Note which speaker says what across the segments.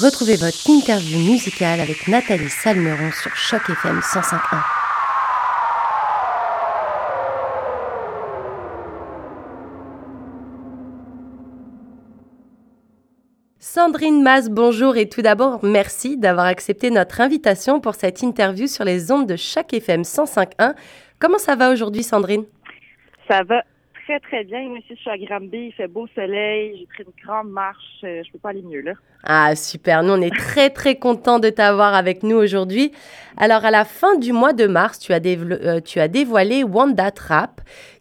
Speaker 1: Retrouvez votre interview musicale avec Nathalie Salmeron sur Choc FM 105.1. Sandrine Mas, bonjour et tout d'abord merci d'avoir accepté notre invitation pour cette interview sur les ondes de Choc FM 105.1. Comment ça va aujourd'hui Sandrine?
Speaker 2: Ça va très, très bien. Moi aussi, je suis à Granby. Il fait beau soleil. J'ai pris une grande marche. Euh, je peux pas aller mieux, là.
Speaker 1: Ah, super. Nous, on est très, très contents de t'avoir avec nous aujourd'hui. Alors, à la fin du mois de mars, tu as, euh, tu as dévoilé Wanda Trap,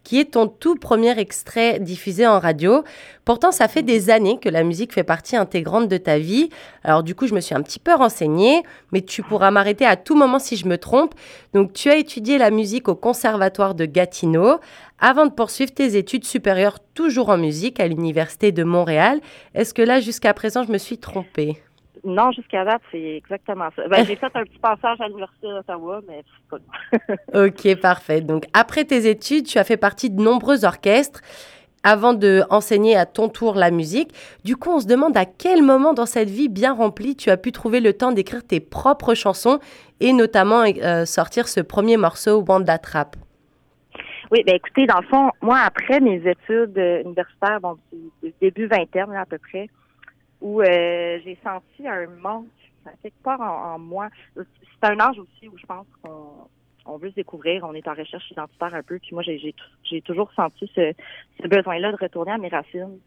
Speaker 1: qui est ton tout premier extrait diffusé en radio. Pourtant, ça fait des années que la musique fait partie intégrante de ta vie. Alors du coup, je me suis un petit peu renseignée, mais tu pourras m'arrêter à tout moment si je me trompe. Donc tu as étudié la musique au Conservatoire de Gatineau avant de poursuivre tes études supérieures toujours en musique à l'Université de Montréal. Est-ce que là, jusqu'à présent, je me suis trompée?
Speaker 2: Non, jusqu'à date, c'est exactement ça. Ben, j'ai fait un petit passage à l'Université d'Ottawa, mais
Speaker 1: c'est OK, parfait. Donc, après tes études, tu as fait partie de nombreux orchestres avant de enseigner à ton tour la musique. Du coup, on se demande à quel moment dans cette vie bien remplie tu as pu trouver le temps d'écrire tes propres chansons et notamment euh, sortir ce premier morceau Wanda Trap.
Speaker 2: Oui, ben écoutez, dans le fond, moi, après mes études universitaires, bon, début vingtaine à peu près, où euh, j'ai senti un manque, quelque part en, moi. C'est un âge aussi où je pense qu'on on veut se découvrir, on est en recherche identitaire un peu. Puis moi, j'ai j'ai toujours senti ce, ce besoin-là de retourner à mes racines.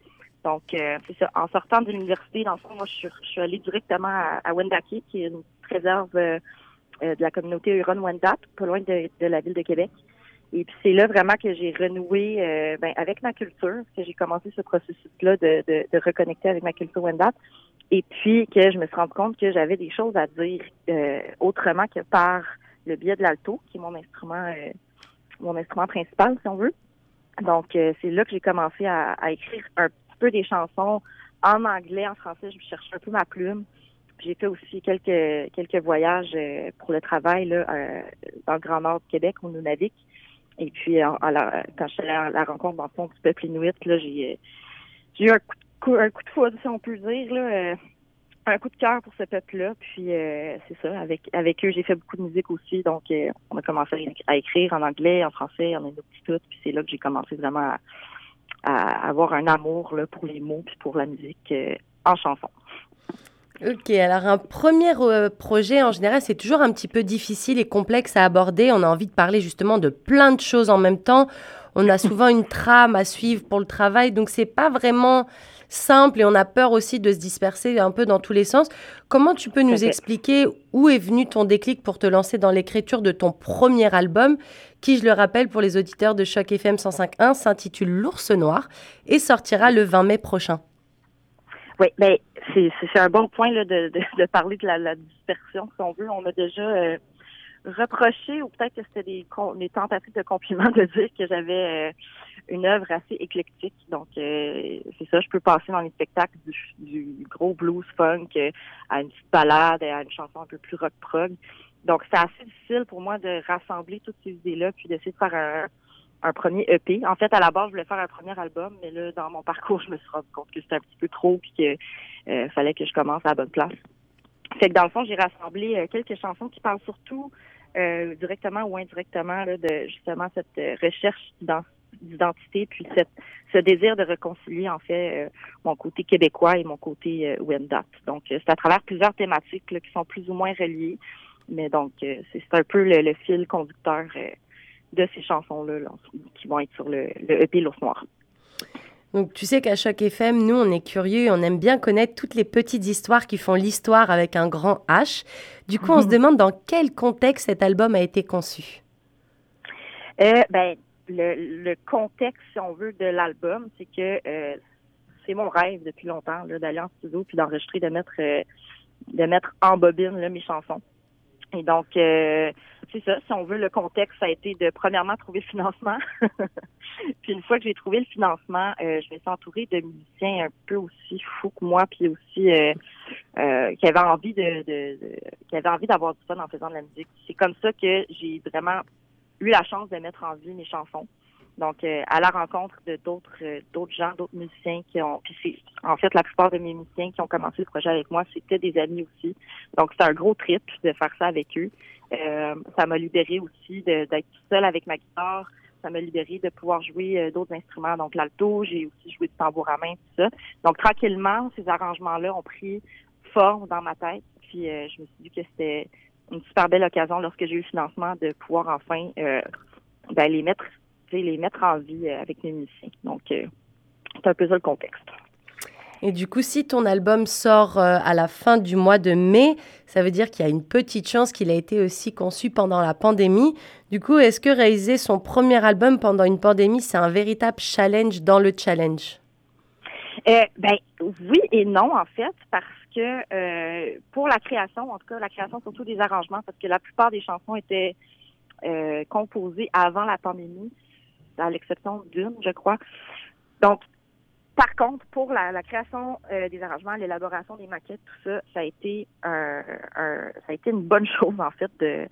Speaker 2: Donc, euh, c'est ça. En sortant de l'université, dans le fond, moi, je suis, je suis allée directement à, à Wendake, qui est une réserve euh, de la communauté Huron-Wendat, pas loin de, de, la ville de Québec. Et puis c'est là vraiment que j'ai renoué euh, ben, avec ma culture, que j'ai commencé ce processus-là de, de, de, reconnecter avec ma culture Wendat. Et puis que je me suis rendu compte que j'avais des choses à dire euh, autrement que par le biais de l'alto, qui est mon instrument, euh, mon instrument principal, si on veut. Donc c'est là que j'ai commencé à, à, écrire un petit peu des chansons en anglais, en français. Je cherchais un peu ma plume. J'ai fait aussi quelques quelques voyages pour le travail là, dans le Grand Nord du Québec, au Nunavik. Et puis, quand je suis allée à la rencontre dans le fond du peuple inuit, là, j'ai, j'ai eu un coup, de, un coup de foudre, si on peut dire, là, euh, un coup de cœur pour ce peuple-là. Puis, euh, c'est ça, avec, avec eux, j'ai fait beaucoup de musique aussi. Donc, euh, on a commencé à écrire en anglais, en français, en inuit, tout. Puis, c'est là que j'ai commencé vraiment à, à, avoir un amour là, pour les mots puis pour la musique en chanson.
Speaker 1: Ok, alors un premier euh, projet, en général, c'est toujours un petit peu difficile et complexe à aborder. On a envie de parler justement de plein de choses en même temps. On a souvent une trame à suivre pour le travail, donc c'est pas vraiment simple et on a peur aussi de se disperser un peu dans tous les sens. Comment tu peux nous expliquer où est venu ton déclic pour te lancer dans l'écriture de ton premier album, qui, je le rappelle pour les auditeurs de Choc FM 105.1, s'intitule L'ours noir et sortira le 20 mai prochain?
Speaker 2: Oui, ben, c'est un bon point là, de, de, de parler de la, la, dispersion, si on veut. On a déjà euh, reproché, ou peut-être que c'était des, des tentatives de compliment de dire que j'avais euh, une œuvre assez éclectique. Donc, euh, c'est ça, je peux passer dans les spectacles du, du gros blues funk à une petite balade, à une chanson un peu plus rock prog. Donc, c'est assez difficile pour moi de rassembler toutes ces idées-là, puis d'essayer de faire un un premier EP. En fait, à la base, je voulais faire un premier album, mais là, dans mon parcours, je me suis rendu compte que c'était un petit peu trop puis qu'il euh, fallait que je commence à la bonne place. Fait que dans le fond, j'ai rassemblé euh, quelques chansons qui parlent surtout euh, directement ou indirectement là, de justement cette recherche d'identité puis cette, ce désir de réconcilier en fait mon côté québécois et mon côté Wendat. Donc c'est à travers plusieurs thématiques qui sont plus ou moins reliées, mais donc c'est un peu le, fil conducteur de ces chansons-là qui vont être sur le, le EP L'ours noir.
Speaker 1: Donc tu sais qu'à Choc FM, nous, on est curieux et on aime bien connaître toutes les petites histoires qui font l'histoire avec un grand H. Du coup, on se demande dans quel contexte cet album a été conçu.
Speaker 2: Euh, ben, le, contexte, si on veut, de l'album, c'est que euh, c'est mon rêve depuis longtemps d'aller en studio puis d'enregistrer, de mettre, euh, de mettre en bobine mes chansons. Et donc, euh, c'est ça, si on veut, le contexte, ça a été de, premièrement, trouver le financement. puis une fois que j'ai trouvé le financement, euh, je vais s'entourer de musiciens un peu aussi fous que moi, puis aussi euh, euh, qui avaient envie de, de, qui avaient envie d'avoir du fun en faisant de la musique. C'est comme ça que j'ai vraiment eu la chance de mettre en vie mes chansons. Donc, euh, à la rencontre de d'autres euh, d'autres gens, d'autres musiciens qui ont. Puis c'est en fait la plupart de mes musiciens qui ont commencé le projet avec moi, c'était des amis aussi. Donc, c'est un gros trip de faire ça avec eux. Euh, ça m'a libéré aussi d'être seule avec ma guitare. Ça m'a libéré de pouvoir jouer d'autres instruments, donc l'alto, j'ai aussi joué du tambour à main, tout ça. Donc, tranquillement, ces arrangements-là ont pris forme dans ma tête. Puis, je me suis dit que c'était une super belle occasion lorsque j'ai eu le financement de pouvoir enfin ben, les mettre les mettre en vie euh, avec mes musiciens. Donc, euh, c'est un peu ça le contexte.
Speaker 1: Et du coup, si ton album sort euh, à la fin du mois de mai, ça veut dire qu'il y a une petite chance qu'il a été aussi conçu pendant la pandémie. Du coup, est-ce que réaliser son premier album pendant une pandémie, c'est un véritable challenge dans le challenge?
Speaker 2: ben oui et non en fait parce que pour la création, en tout cas la création surtout des arrangements, parce que la plupart des chansons étaient composées avant la pandémie à l'exception d'une, je crois. Donc, par contre, pour la, création euh, des arrangements, l'élaboration des maquettes, tout ça, ça a été un, ça a été une bonne chose en fait de,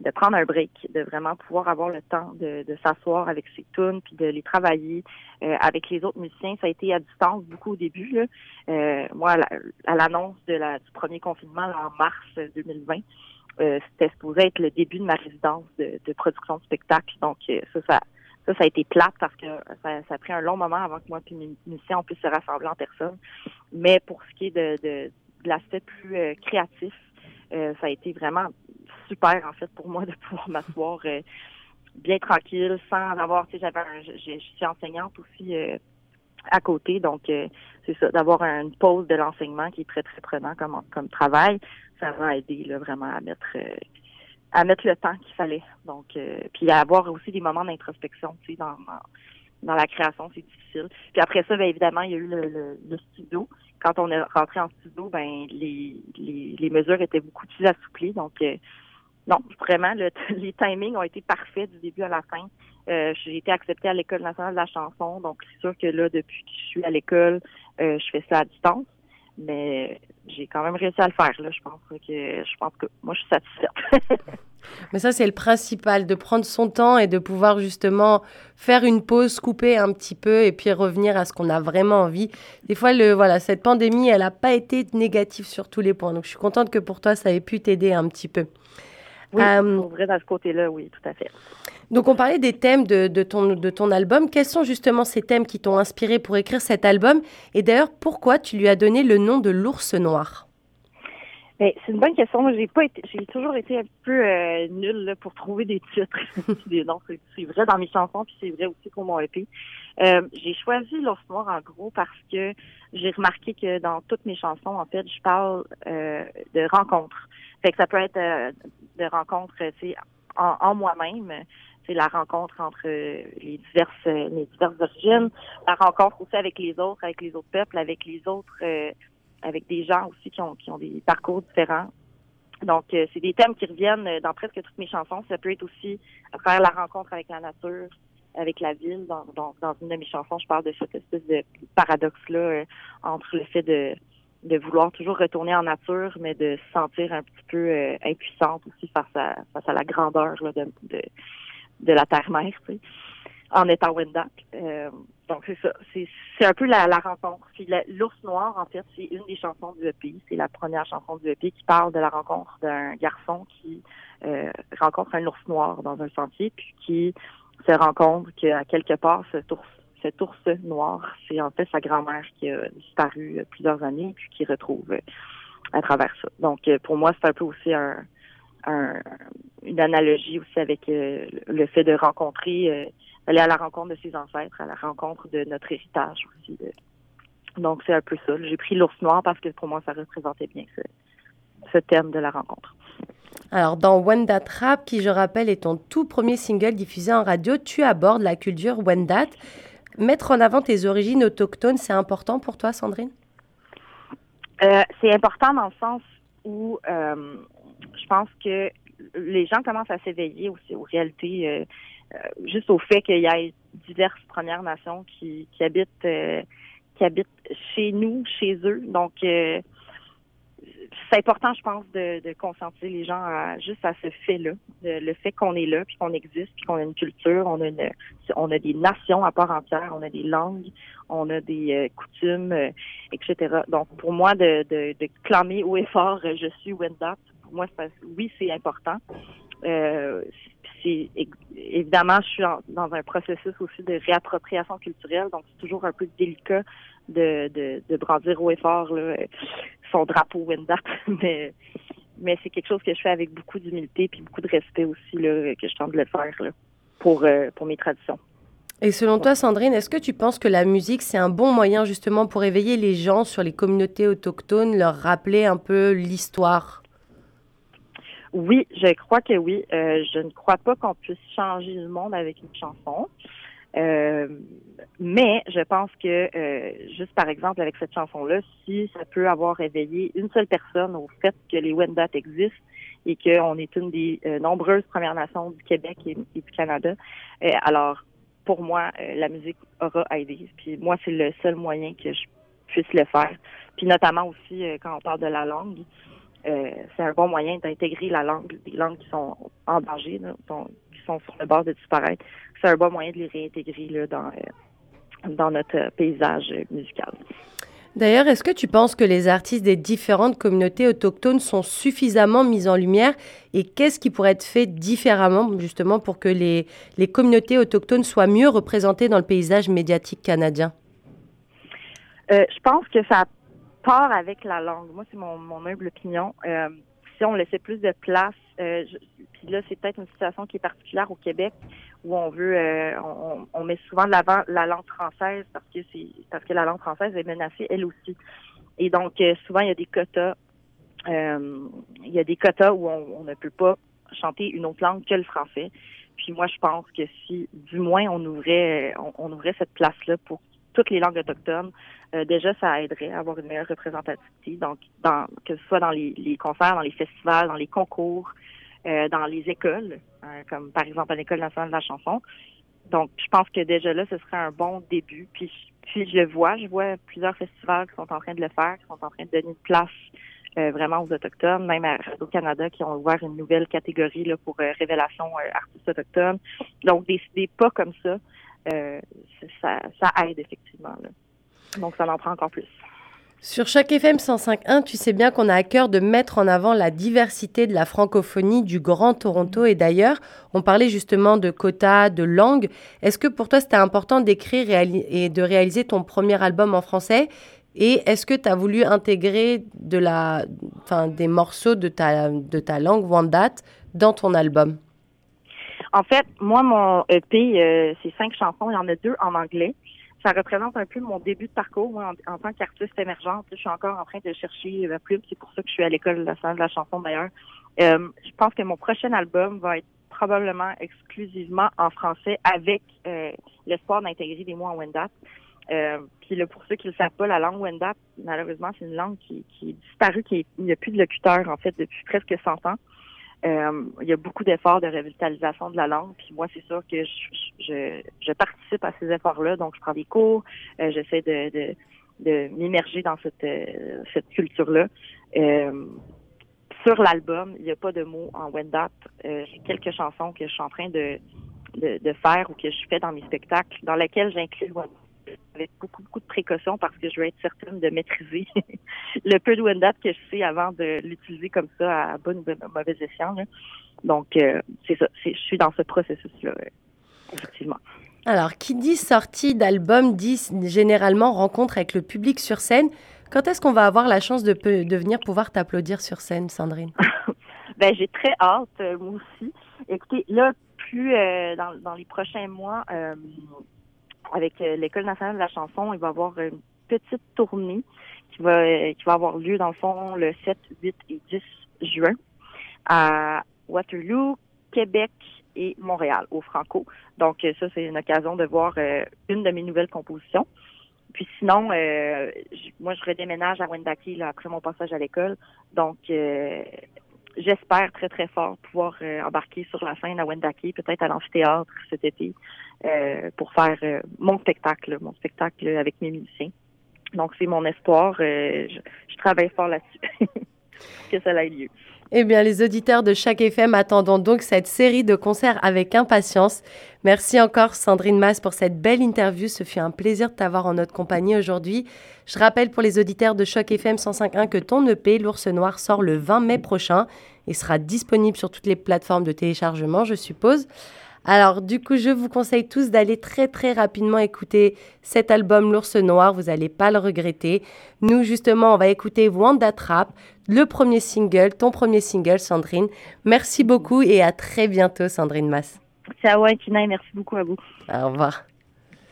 Speaker 2: de prendre un break, de vraiment pouvoir avoir le temps de, s'asseoir avec ses tunes puis de les travailler euh, avec les autres musiciens. Ça a été à distance beaucoup au début. Là. Euh, moi, à l'annonce la, du premier confinement en mars 2020, c'était supposé être le début de ma résidence de, de production de spectacle. Donc ça, ça ça, ça a été plate parce que ça, ça a pris un long moment avant que moi et mes on puisse se rassembler en personne. Mais pour ce qui est de, de, l'aspect plus euh, créatif, euh, ça a été vraiment super en fait pour moi de pouvoir m'asseoir euh, bien tranquille, sans avoir, tu sais, j'avais un, je, suis enseignante aussi à côté, donc c'est ça, d'avoir une pause de l'enseignement qui est très très prenant comme comme travail, ça m'a aidé là, vraiment à mettre à mettre le temps qu'il fallait. Donc, euh, puis à avoir aussi des moments d'introspection, tu sais, dans, dans, la création, c'est difficile. Puis après ça, bien évidemment, il y a eu le, le, studio. Quand on est rentré en studio, ben les, les, les mesures étaient beaucoup plus assouplies. Donc, euh, non, vraiment, le, les timings ont été parfaits du début à la fin. Euh, j'ai été acceptée à l'École nationale de la chanson, donc c'est sûr que là, depuis que je suis à l'école, euh, je fais ça à distance mais j'ai quand même réussi à le faire. Là. Je pense que je pense que moi je suis satisfaite.
Speaker 1: mais ça c'est le principal, de prendre son temps et de pouvoir justement faire une pause, couper un petit peu et puis revenir à ce qu'on a vraiment envie. Des fois le voilà cette pandémie elle n'a pas été négative sur tous les points, donc je suis contente que pour toi ça ait pu t'aider un petit peu.
Speaker 2: Oui, euh, vrai dans ce côté-là, oui, tout à fait.
Speaker 1: Donc on parlait des thèmes de, ton, de ton album. Quels sont justement ces thèmes qui t'ont inspiré pour écrire cet album? Et d'ailleurs, pourquoi tu lui as donné le nom de l'ours noir?
Speaker 2: Ben, c'est une bonne question. Moi, j'ai pas été, j'ai toujours été un peu euh, nulle pour trouver des titres. des C'est vrai dans mes chansons, puis c'est vrai aussi pour mon EP. Euh, j'ai choisi l'ours noir en gros parce que j'ai remarqué que dans toutes mes chansons, en fait, je parle euh, de rencontres. Fait que ça peut être euh, de rencontres, tu en, en moi-même c'est la rencontre entre les diverses les diverses origines, la rencontre aussi avec les autres, avec les autres peuples, avec les autres euh, avec des gens aussi qui ont qui ont des parcours différents. Donc euh, c'est des thèmes qui reviennent dans presque toutes mes chansons. Ça peut être aussi à travers la rencontre avec la nature, avec la ville. Dans, dans, dans une de mes chansons, je parle de cette espèce de paradoxe là euh, entre le fait de de vouloir toujours retourner en nature, mais de se sentir un petit peu impuissante aussi face à face à la grandeur là, de, de de la terre-mère, tu sais, en étant Wendock. Euh, donc, c'est ça. C'est un peu la, rencontre. Puis l'ours noir, en fait, c'est une des chansons du EP. C'est la première chanson du EP qui parle de la rencontre d'un garçon qui euh, rencontre un ours noir dans un sentier, puis qui se rend compte qu'à quelque part, cet ours, cet ours noir, c'est en fait sa grand-mère qui a disparu plusieurs années, puis qui retrouve à travers ça. Donc, pour moi, c'est un peu aussi un, une analogie aussi avec euh, le fait de rencontrer, euh, aller à la rencontre de ses ancêtres, à la rencontre de notre héritage aussi. Donc, c'est un peu ça. J'ai pris l'ours noir parce que pour moi, ça représentait bien ce, ce thème de la rencontre.
Speaker 1: Alors, dans Wendat Rap, qui je rappelle est ton tout premier single diffusé en radio, tu abordes la culture Wendat. Mettre en avant tes origines autochtones, c'est important pour toi, Sandrine?
Speaker 2: Euh, c'est important dans le sens où je pense que les gens commencent à s'éveiller aussi aux réalités, euh, euh, juste au fait qu'il y ait diverses Premières Nations qui, habitent euh, qui habitent chez nous, chez eux. Donc c'est important, je pense, de, de conscientiser les gens à, juste à ce fait-là, le fait qu'on est là, puis qu'on existe, puis qu'on a une culture, on a une, on a des nations à part entière, on a des langues, on a des euh, coutumes, euh, etc. Donc, pour moi, de, de, de, clamer haut et fort, euh, je suis Wendat, pour moi, oui, c'est important. Évidemment, je suis dans un processus aussi de réappropriation culturelle, donc c'est toujours un peu délicat de, brandir haut et fort son drapeau Wendat, mais mais c'est quelque chose que je fais avec beaucoup d'humilité puis beaucoup de respect aussi que je tente de le faire pour pour mes traditions.
Speaker 1: Et selon toi, Sandrine, est-ce que tu penses que la musique, c'est un bon moyen justement pour éveiller les gens sur les communautés autochtones, leur rappeler un peu l'histoire?
Speaker 2: Oui, je crois que oui. Euh, je ne crois pas qu'on puisse changer le monde avec une chanson. Euh, mais je pense que, euh, juste par exemple, avec cette chanson-là, si ça peut avoir éveillé une seule personne au fait que les Wendat existent et qu'on est une des nombreuses Premières Nations du Québec et, et du Canada, alors pour moi, euh, la musique aura aidé. Puis moi, c'est le seul moyen que je puisse le faire. Puis notamment aussi euh, quand on parle de la langue, euh, c'est un bon moyen d'intégrer la langue, des langues qui sont en danger, qui sont sur le bord de disparaître. C'est un bon moyen de les réintégrer là, dans, dans notre paysage musical.
Speaker 1: D'ailleurs, est-ce que tu penses que les artistes des différentes communautés autochtones sont suffisamment mis en lumière et qu'est-ce qui pourrait être fait différemment justement pour que les, les communautés autochtones soient mieux représentées dans le paysage médiatique canadien?
Speaker 2: Euh, je pense que ça part avec la langue. Moi, c'est mon, humble opinion. Euh, si on laissait plus de place, euh, puis là, c'est peut-être une situation qui est particulière au Québec où on veut, euh, on, on, met souvent de l'avant la langue française parce que c'est parce que la langue française est menacée elle aussi. Et donc euh, souvent il y a des quotas, euh, il y a des quotas où on, on, ne peut pas chanter une autre langue que le français. Puis moi je pense que si du moins on ouvrait, on, ouvrait cette place là pour toutes les langues autochtones, déjà ça aiderait à avoir une meilleure représentativité. Donc dans que ce soit dans les, les concerts, dans les festivals, dans les concours. Euh, dans les écoles, euh, comme par exemple à l'École nationale de la chanson. Donc, je pense que déjà là, ce serait un bon début. Puis, puis je le vois, je vois plusieurs festivals qui sont en train de le faire, qui sont en train de donner une place euh, vraiment aux Autochtones, même à Radio-Canada qui ont ouvert une nouvelle catégorie là, pour révélation artistes autochtones. Donc, des pas comme ça, ça, ça aide effectivement. Donc, ça en prend encore plus.
Speaker 1: Sur chaque FM 105.1, tu sais bien qu'on a à cœur de mettre en avant la diversité de la francophonie du Grand Toronto et d'ailleurs. On parlait justement de quotas, de langues. Est-ce que pour toi c'était important d'écrire et de réaliser ton premier album en français? Et est-ce que tu as voulu intégrer des morceaux de ta, de ta langue Wendat dans ton album?
Speaker 2: En fait, moi, mon EP, euh, c'est cinq chansons. Il y en a deux en anglais ça représente un peu mon début de parcours en, tant qu'artiste émergente. Je suis encore en train de chercher la plume. C'est pour ça que je suis à l'école de la chanson d'ailleurs. Euh, je pense que mon prochain album va être probablement exclusivement en français avec euh, l'espoir d'intégrer des mots en Wendat. Euh, puis là, pour ceux qui ne le savent pas, la langue Wendat, malheureusement, c'est une langue qui, qui est disparue, qui il n'y a plus de locuteurs en fait depuis presque 100 ans. Euh, il y a beaucoup d'efforts de revitalisation de la langue. Puis moi, c'est sûr que je, je, participe à ces efforts-là. Donc, je prends des cours, euh, j'essaie de m'immerger dans cette, euh, cette culture-là. sur l'album, il n'y a pas de mots en Wendat. J'ai quelques chansons que je suis en train de, de, de, faire ou que je fais dans mes spectacles, dans lesquelles j'inclus Wendat avec beaucoup, beaucoup de précautions parce que je veux être certaine de maîtriser le peu de Wendat que je sais avant de l'utiliser comme ça à bonne ou mauvaise escient. Donc, euh, c'est ça. Je suis dans ce processus-là, effectivement.
Speaker 1: Alors, qui dit sortie d'album dit généralement rencontre avec le public sur scène. Quand est-ce qu'on va avoir la chance de, de venir pouvoir t'applaudir sur scène, Sandrine?
Speaker 2: ben, j'ai très hâte, euh, moi aussi. Écoutez, là, plus euh, dans, dans, les prochains mois, avec euh, l'École nationale de la chanson, il va y avoir une petite tournée qui va, euh, qui va avoir lieu, dans le fond, le 7, 8 et 10 juin à Waterloo, Québec et Montréal, au Franco. Donc, euh, ça, c'est une occasion de voir une de mes nouvelles compositions. Puis sinon, moi, je redéménage à Wendake après mon passage à l'école. Donc, j'espère très, très fort pouvoir euh, embarquer sur la scène à Wendake, peut-être à l'amphithéâtre cet été, euh, pour faire euh, mon spectacle, mon spectacle avec mes musiciens. Donc, c'est mon espoir. Je, je, travaille fort là-dessus. que ça ait lieu.
Speaker 1: Eh bien, les auditeurs de chaque FM attendons donc cette série de concerts avec impatience. Merci encore Sandrine Mass pour cette belle interview. Ce fut un plaisir de t'avoir en notre compagnie aujourd'hui. Je rappelle pour les auditeurs de Choc FM 105.1 que ton EP, L'ours noir, sort le 20 mai prochain et sera disponible sur toutes les plateformes de téléchargement, je suppose. Alors, du coup, je vous conseille tous d'aller très très rapidement écouter cet album L'ours noir, vous n'allez pas le regretter. Nous, justement, on va écouter Wanda Trap, le premier single, ton premier single, Sandrine. Merci beaucoup et à très bientôt, Sandrine Mass.
Speaker 2: Ciao, Tina, et merci beaucoup à vous.
Speaker 1: Au revoir.